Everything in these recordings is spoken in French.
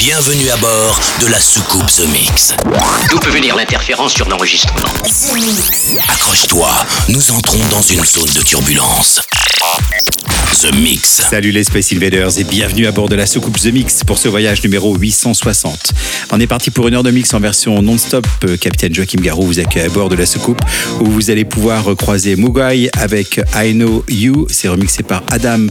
Bienvenue à bord de la soucoupe The Mix. D'où peut venir l'interférence sur l'enregistrement Accroche-toi, nous entrons dans une zone de turbulence. The Mix. Salut les Space Invaders et bienvenue à bord de la soucoupe The Mix pour ce voyage numéro 860. On est parti pour une heure de mix en version non-stop. Euh, Capitaine Joachim Garou vous accueille à bord de la soucoupe où vous allez pouvoir croiser Mugai avec I Know You. C'est remixé par Adam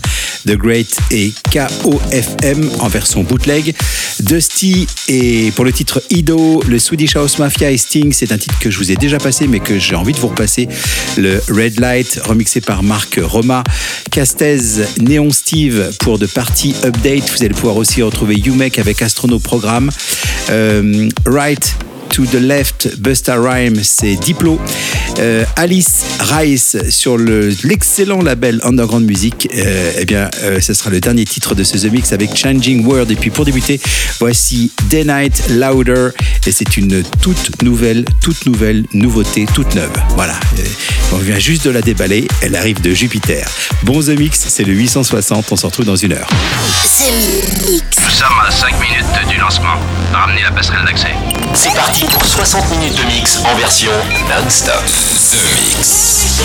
The Great et KOFM en version bootleg. Dusty et pour le titre Ido, le Swedish House Mafia et Sting. C'est un titre que je vous ai déjà passé mais que j'ai envie de vous repasser. Le Red Light remixé par Marc Roma. Castez, Neon Steve pour de Party Update. Vous allez pouvoir aussi retrouver Umek avec Astrono Programme. Euh, right to the Left, Busta Rhyme, c'est Diplo. Euh, Alice Rice sur le- l'excellent label Underground Music, euh, eh bien, euh, ce sera le dernier titre de ce The Mix avec Changing World. Et puis pour débuter, voici Day Night Louder. Et c'est une toute nouvelle, toute nouvelle nouveauté, toute neuve. Voilà. Euh, on vient juste de la déballer. Elle arrive de Jupiter. Bon The Mix, c'est le 860. On se retrouve dans une heure. Nous sommes à 5 minutes du lancement. Ramenez la passerelle d'accès. C'est parti pour 60 minutes de mix en version non-stop. The Mix.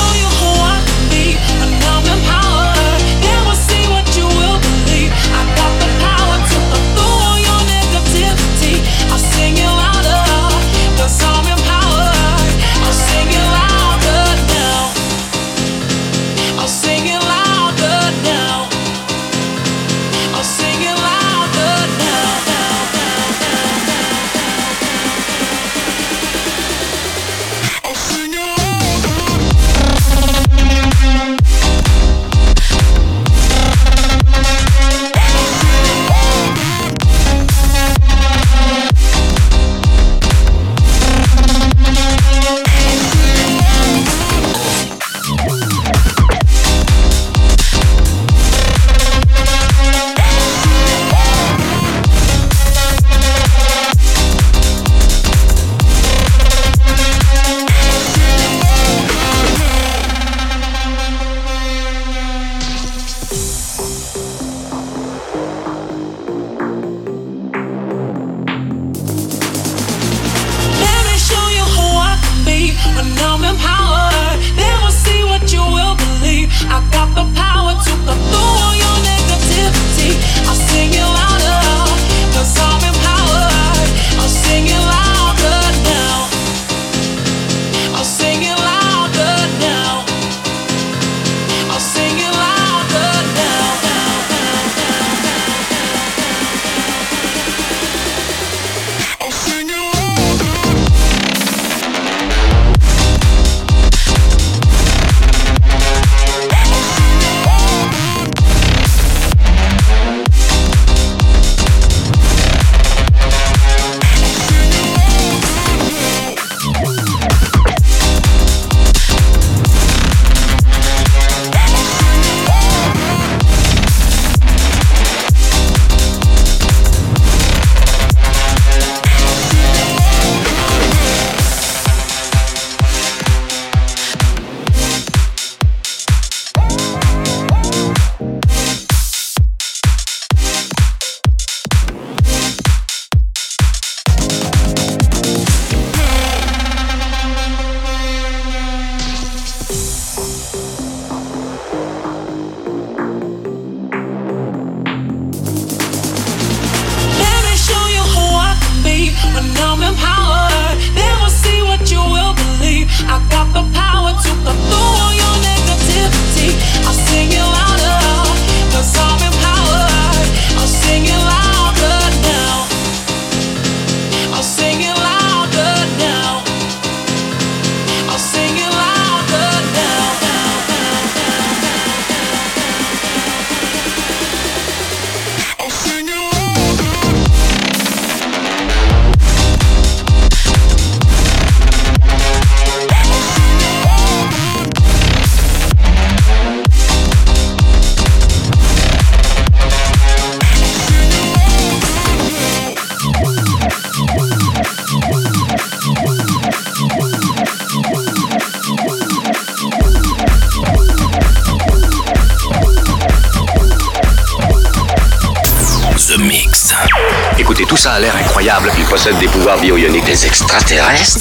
des pouvoirs bioniques. Des extraterrestres.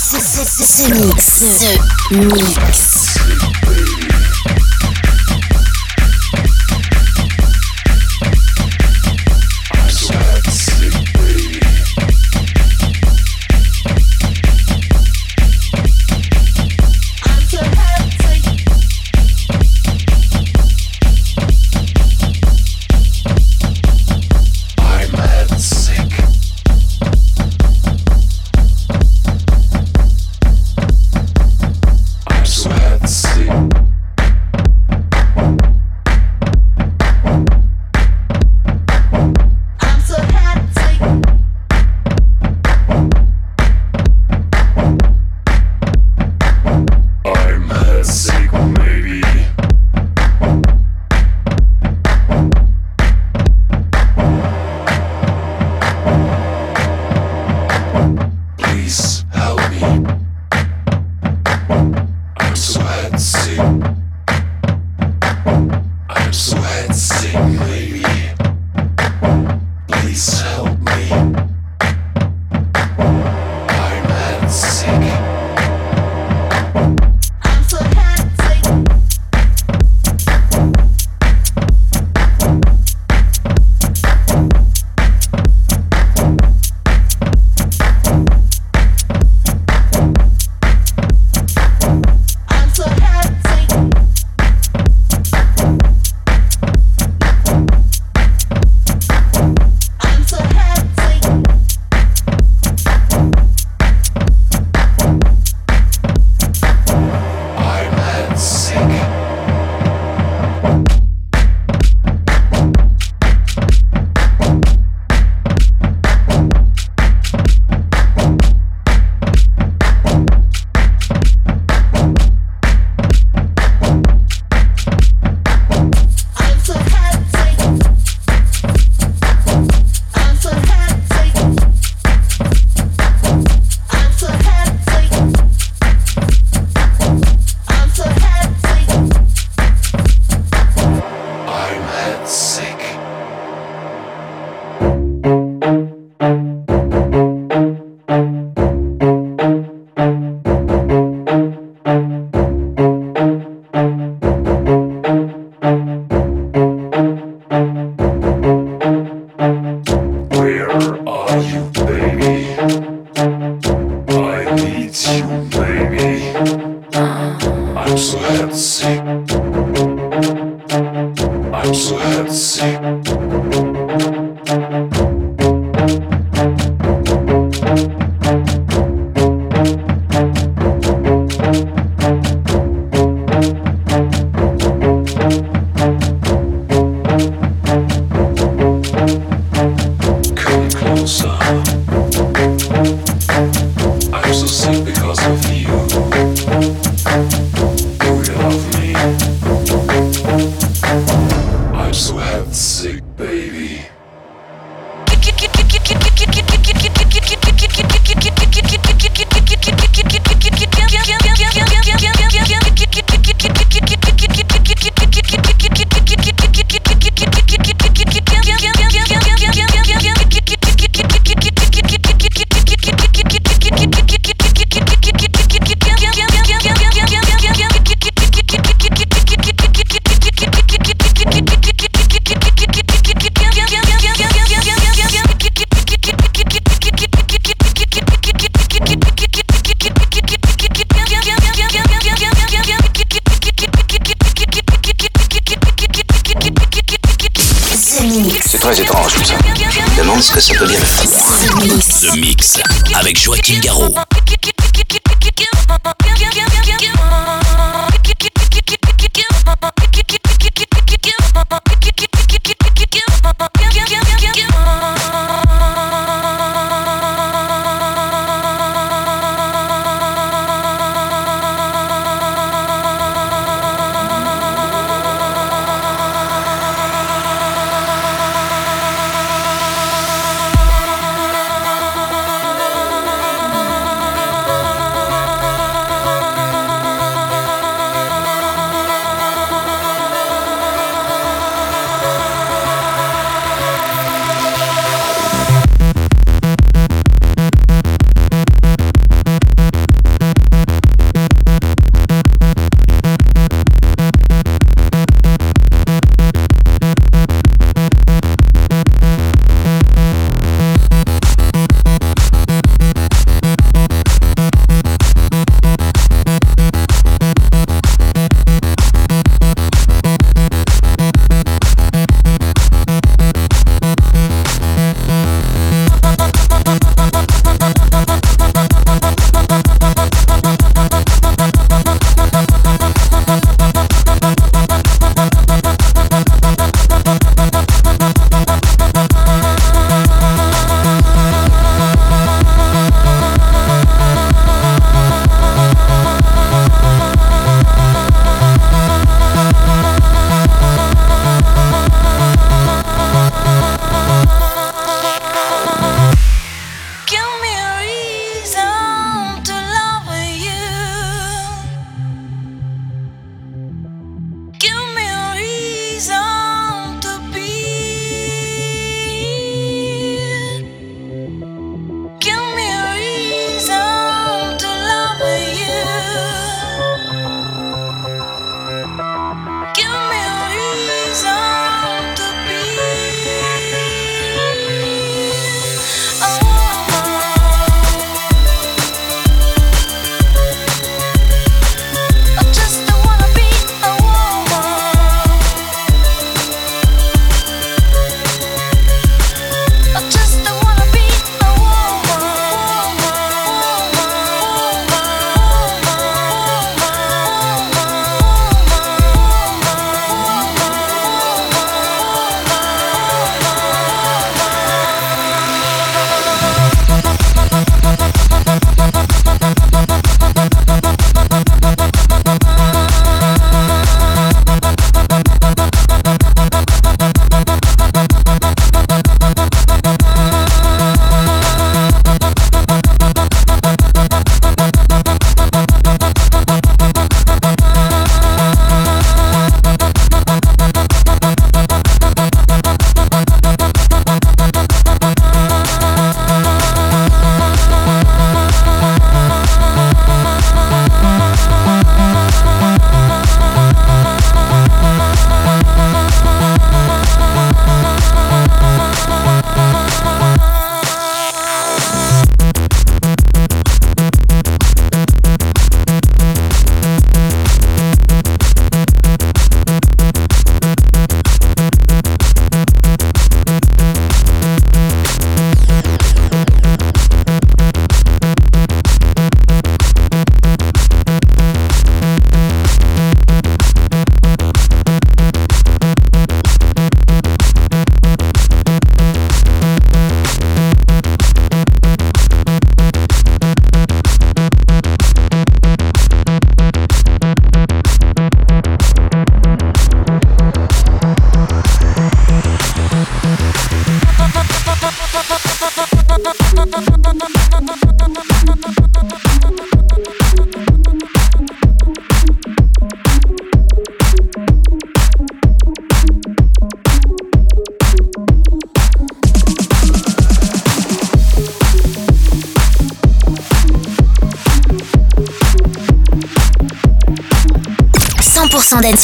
see.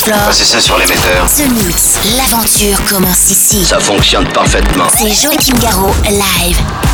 explore. Passez ça sur l'émetteur. The Mix, l'aventure commence ici. Ça fonctionne parfaitement. C'est Joachim Garraud, live.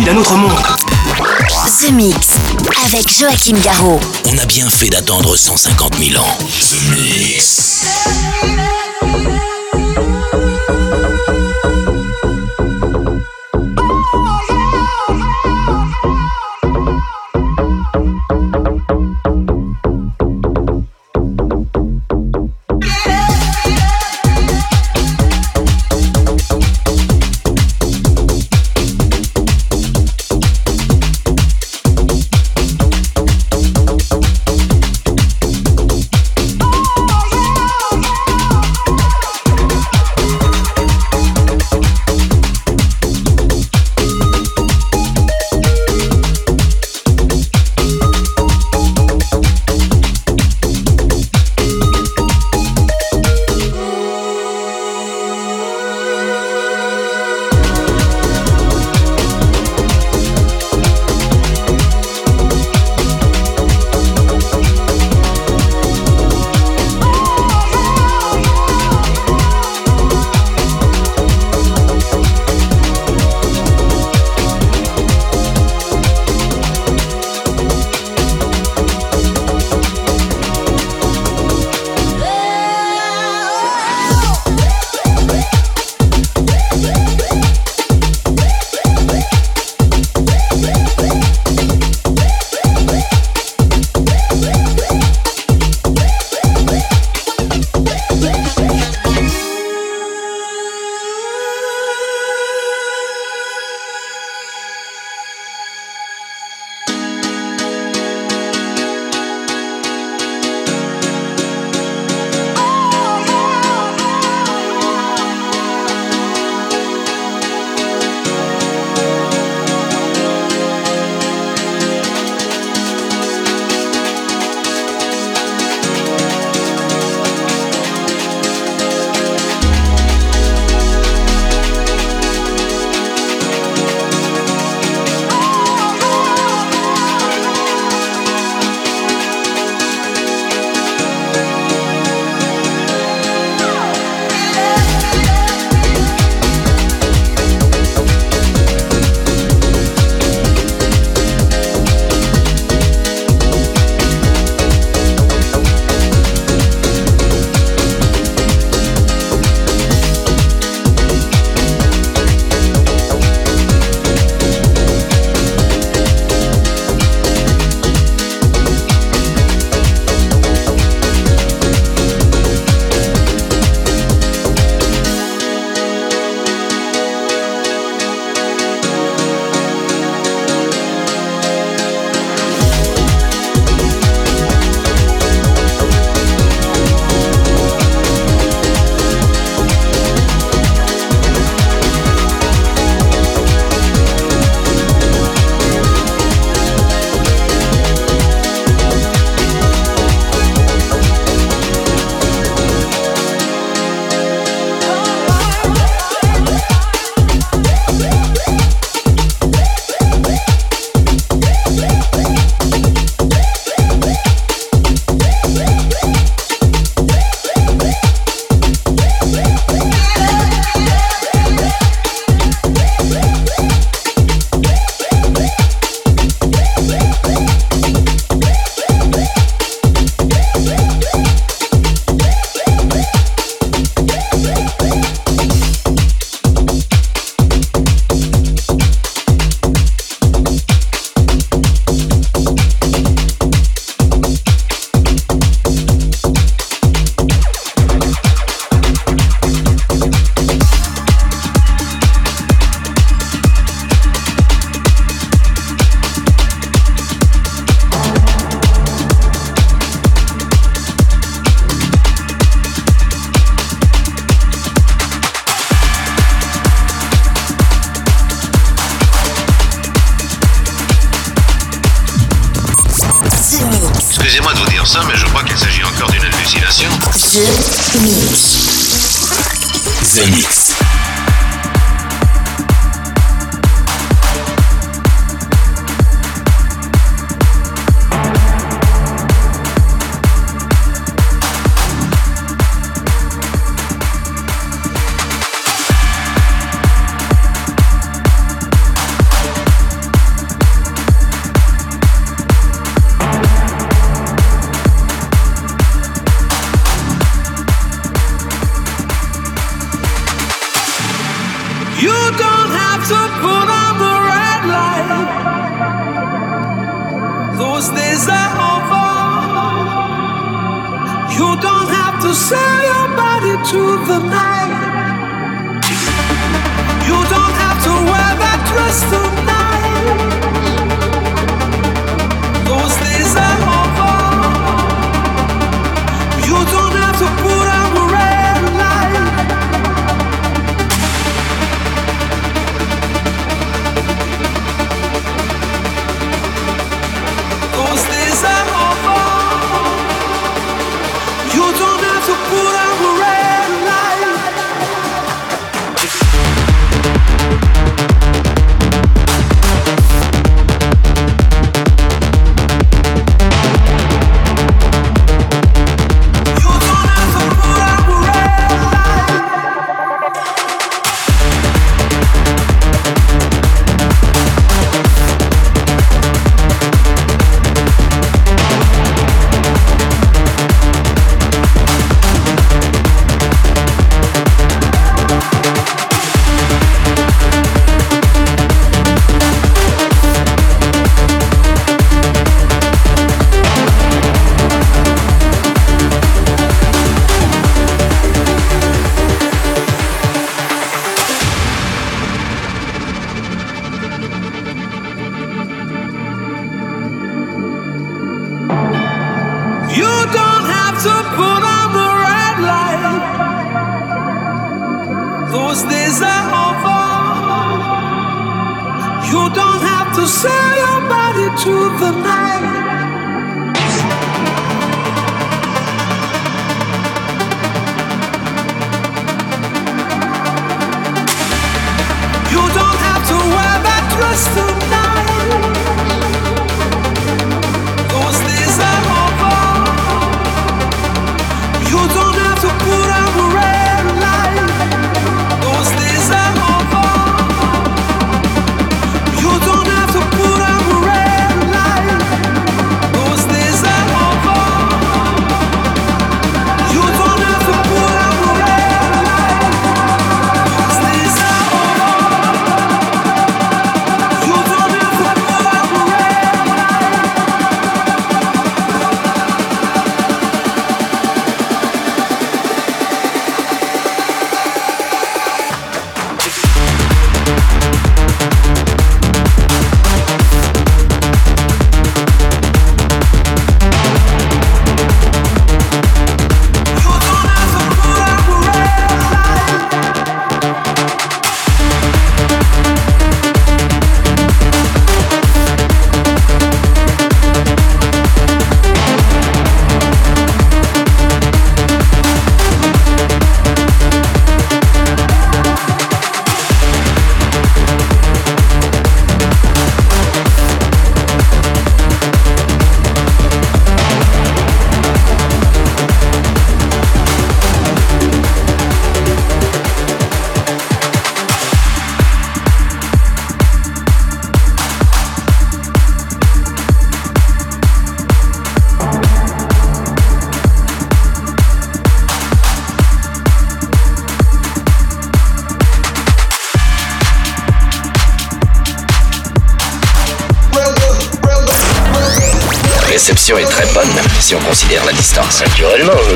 d'un autre monde. The Mix avec Joachim Garraud. On a bien fait d'attendre 150 000 ans. The Mix.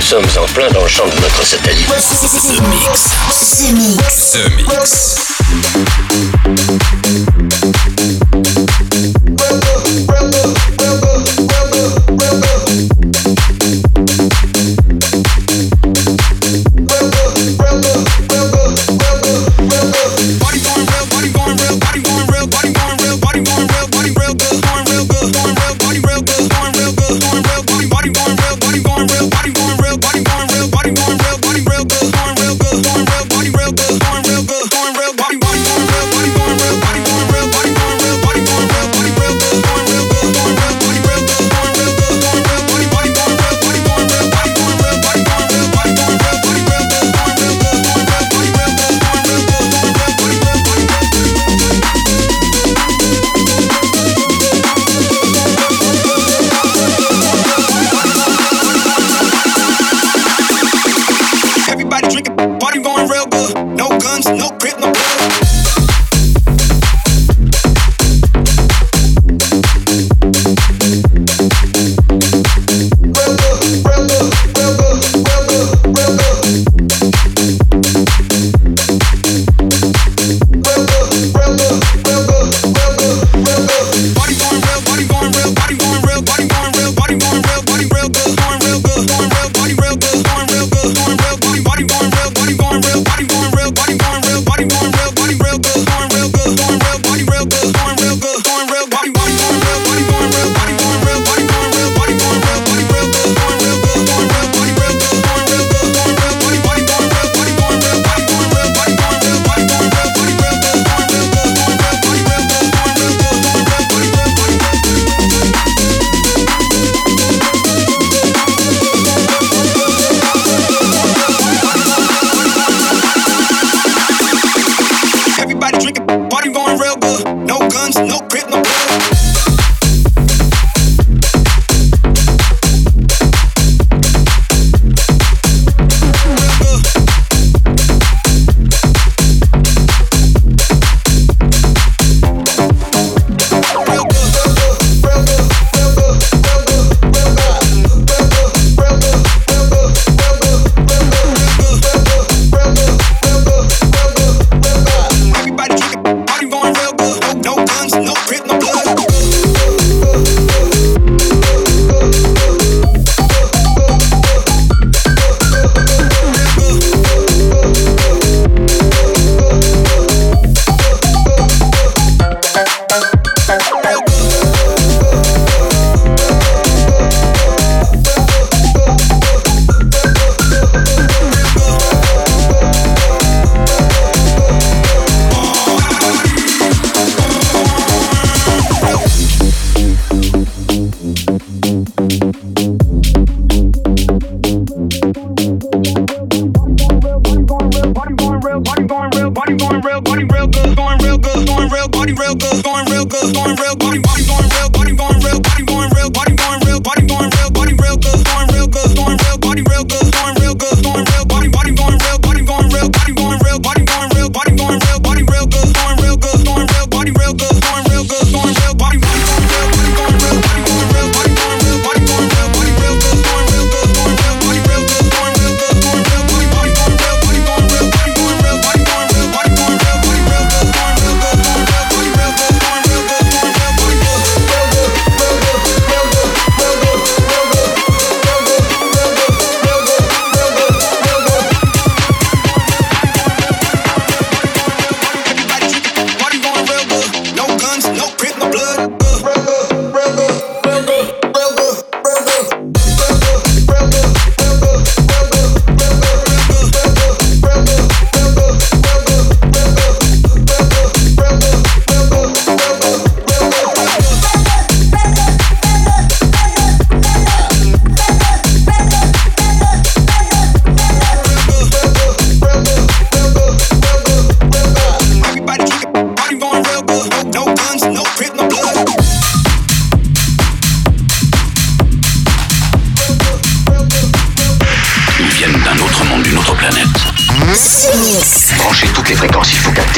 sommes en plein dans le champ de notre satellite. The Mix. The Mix. The Mix.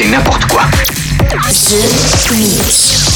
N'importe quoi. The Mix.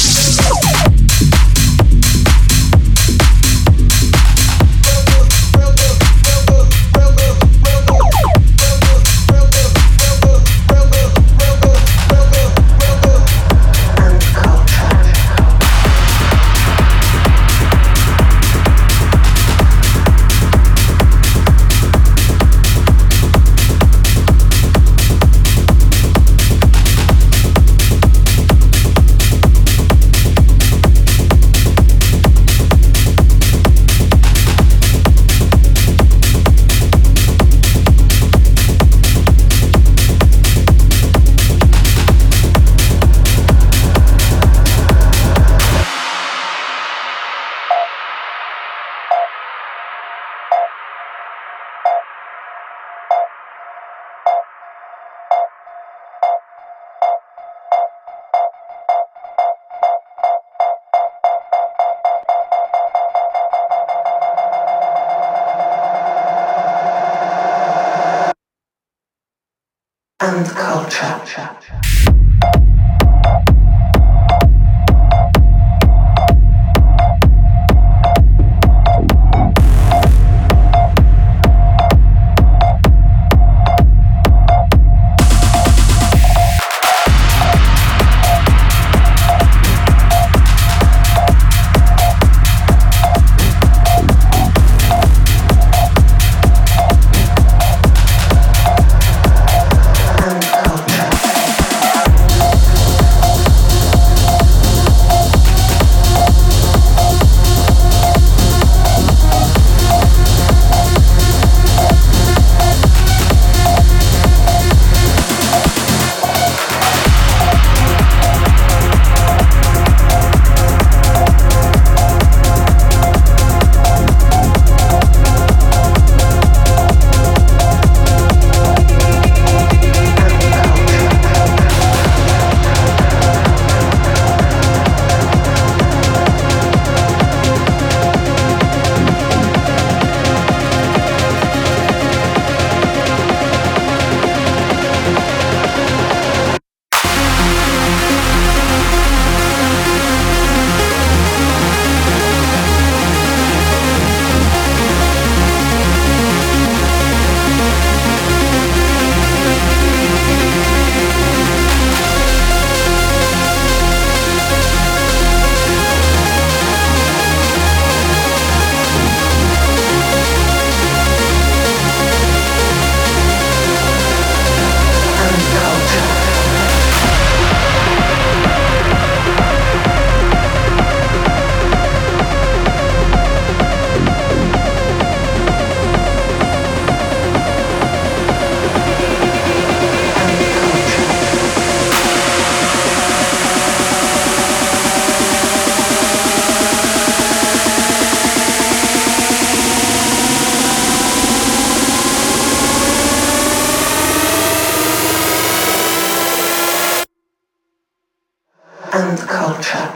And culture.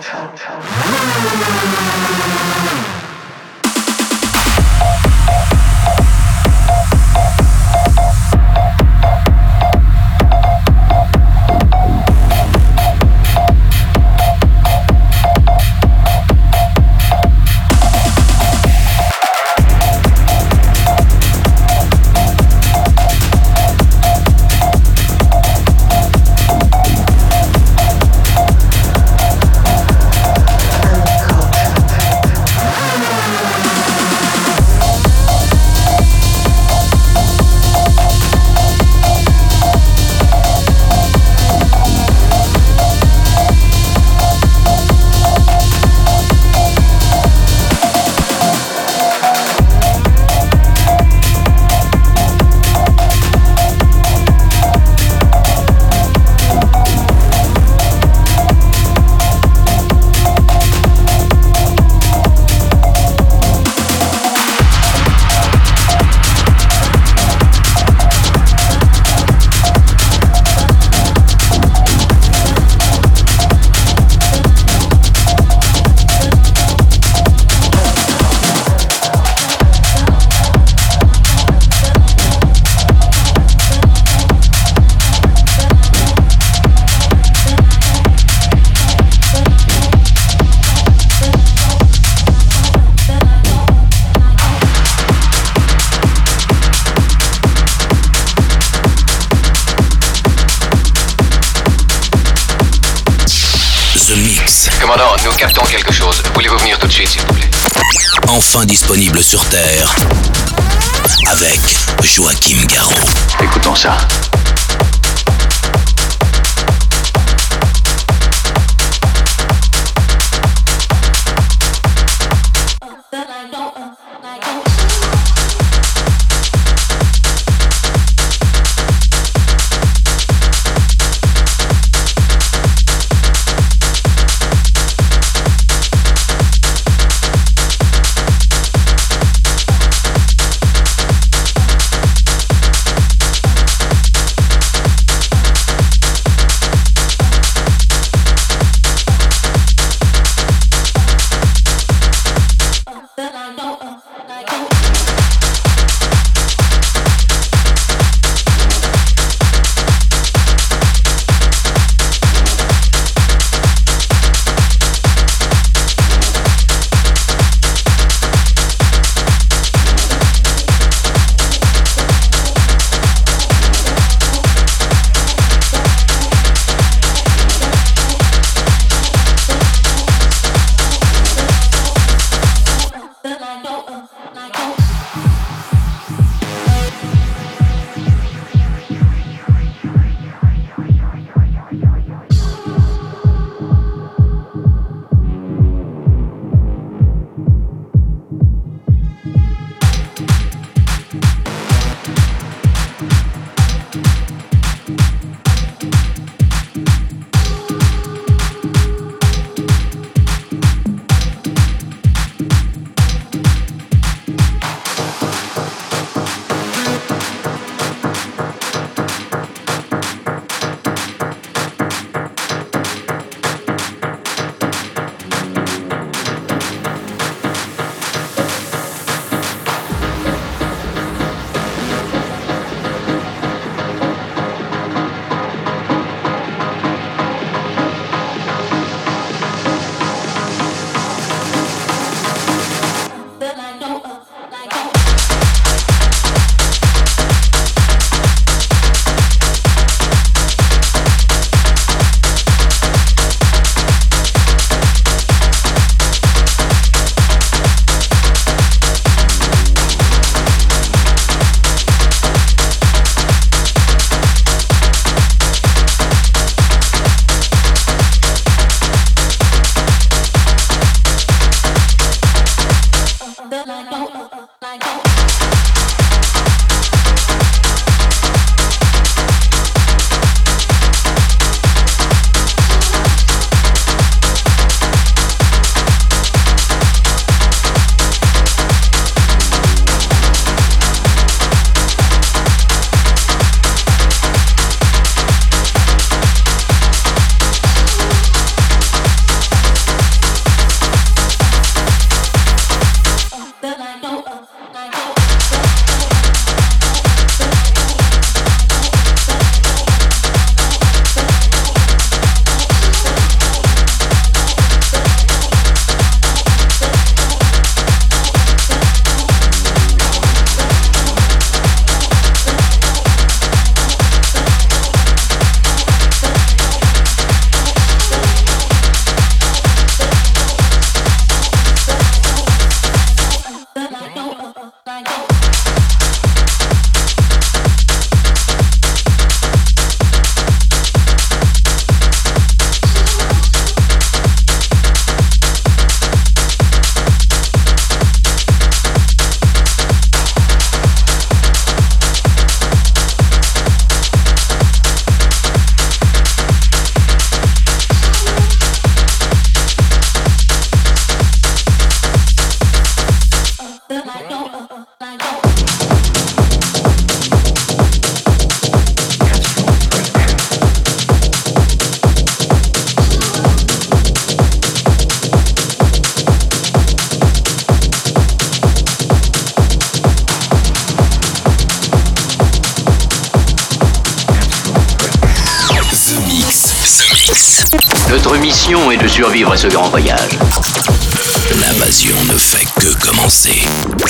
Sur Terre, avec Joachim Garraud. Écoutons ça. Ce grand voyage. L'invasion ne fait que commencer. The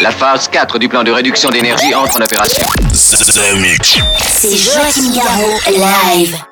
La phase 4 du plan de réduction d'énergie entre en opération. C'est Joachim Garraud live.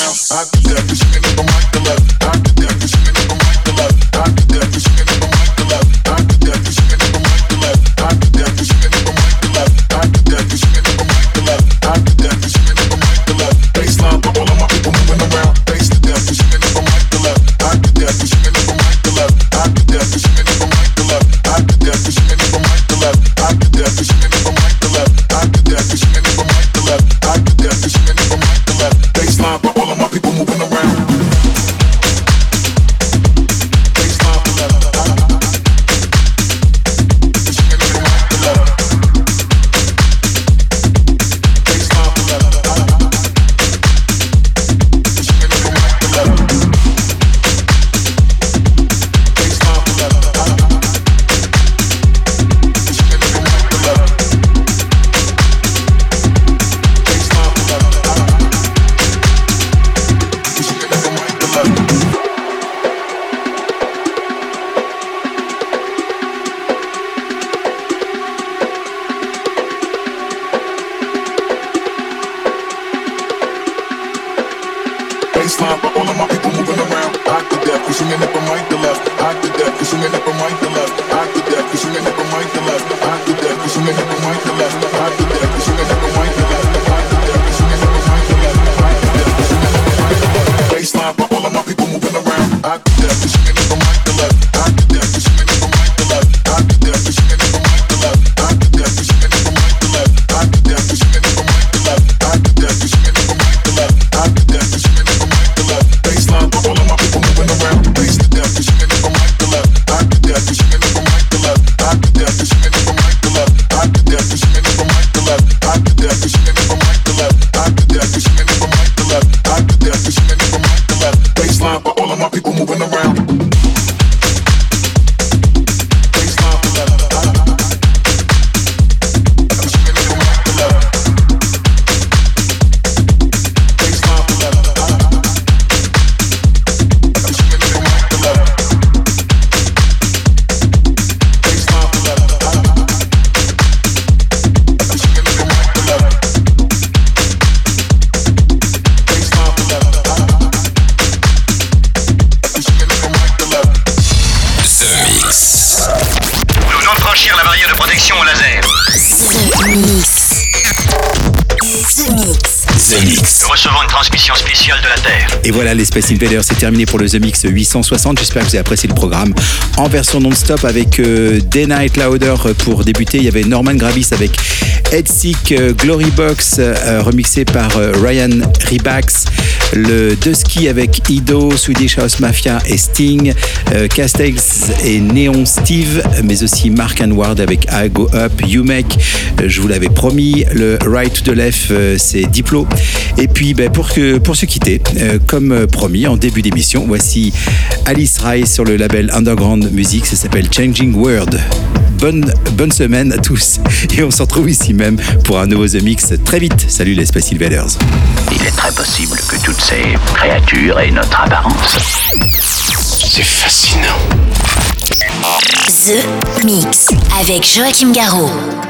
around. I do that, cause you ain't the mic the left. I do that, cause you ain't Space Invaders, c'est terminé pour le The Mix 860. J'espère que vous avez apprécié le programme en version non-stop avec euh, Day Night Louder pour débuter. Il y avait Norman Gravis avec Headseek euh, Glory Box euh, remixé par euh, Ryan Rebax, le Dusky avec Ido, Swedish House Mafia et Sting, euh, Castells et Neon Steve, mais aussi Mark Anward avec I Go Up, You Make, je vous l'avais promis, le Right to the Left, c'est Diplo. Et puis ben, pour, se quitter, euh, comme euh, promis en début d'émission, voici Alice Rice sur le label Underground Music, ça s'appelle Changing World. Bonne, bonne semaine à tous et on se retrouve ici même pour un nouveau The Mix très vite. Salut les Space Invaders. Il est très possible que toutes ces créatures aient notre apparence. C'est fascinant. The Mix avec Joachim Garraud.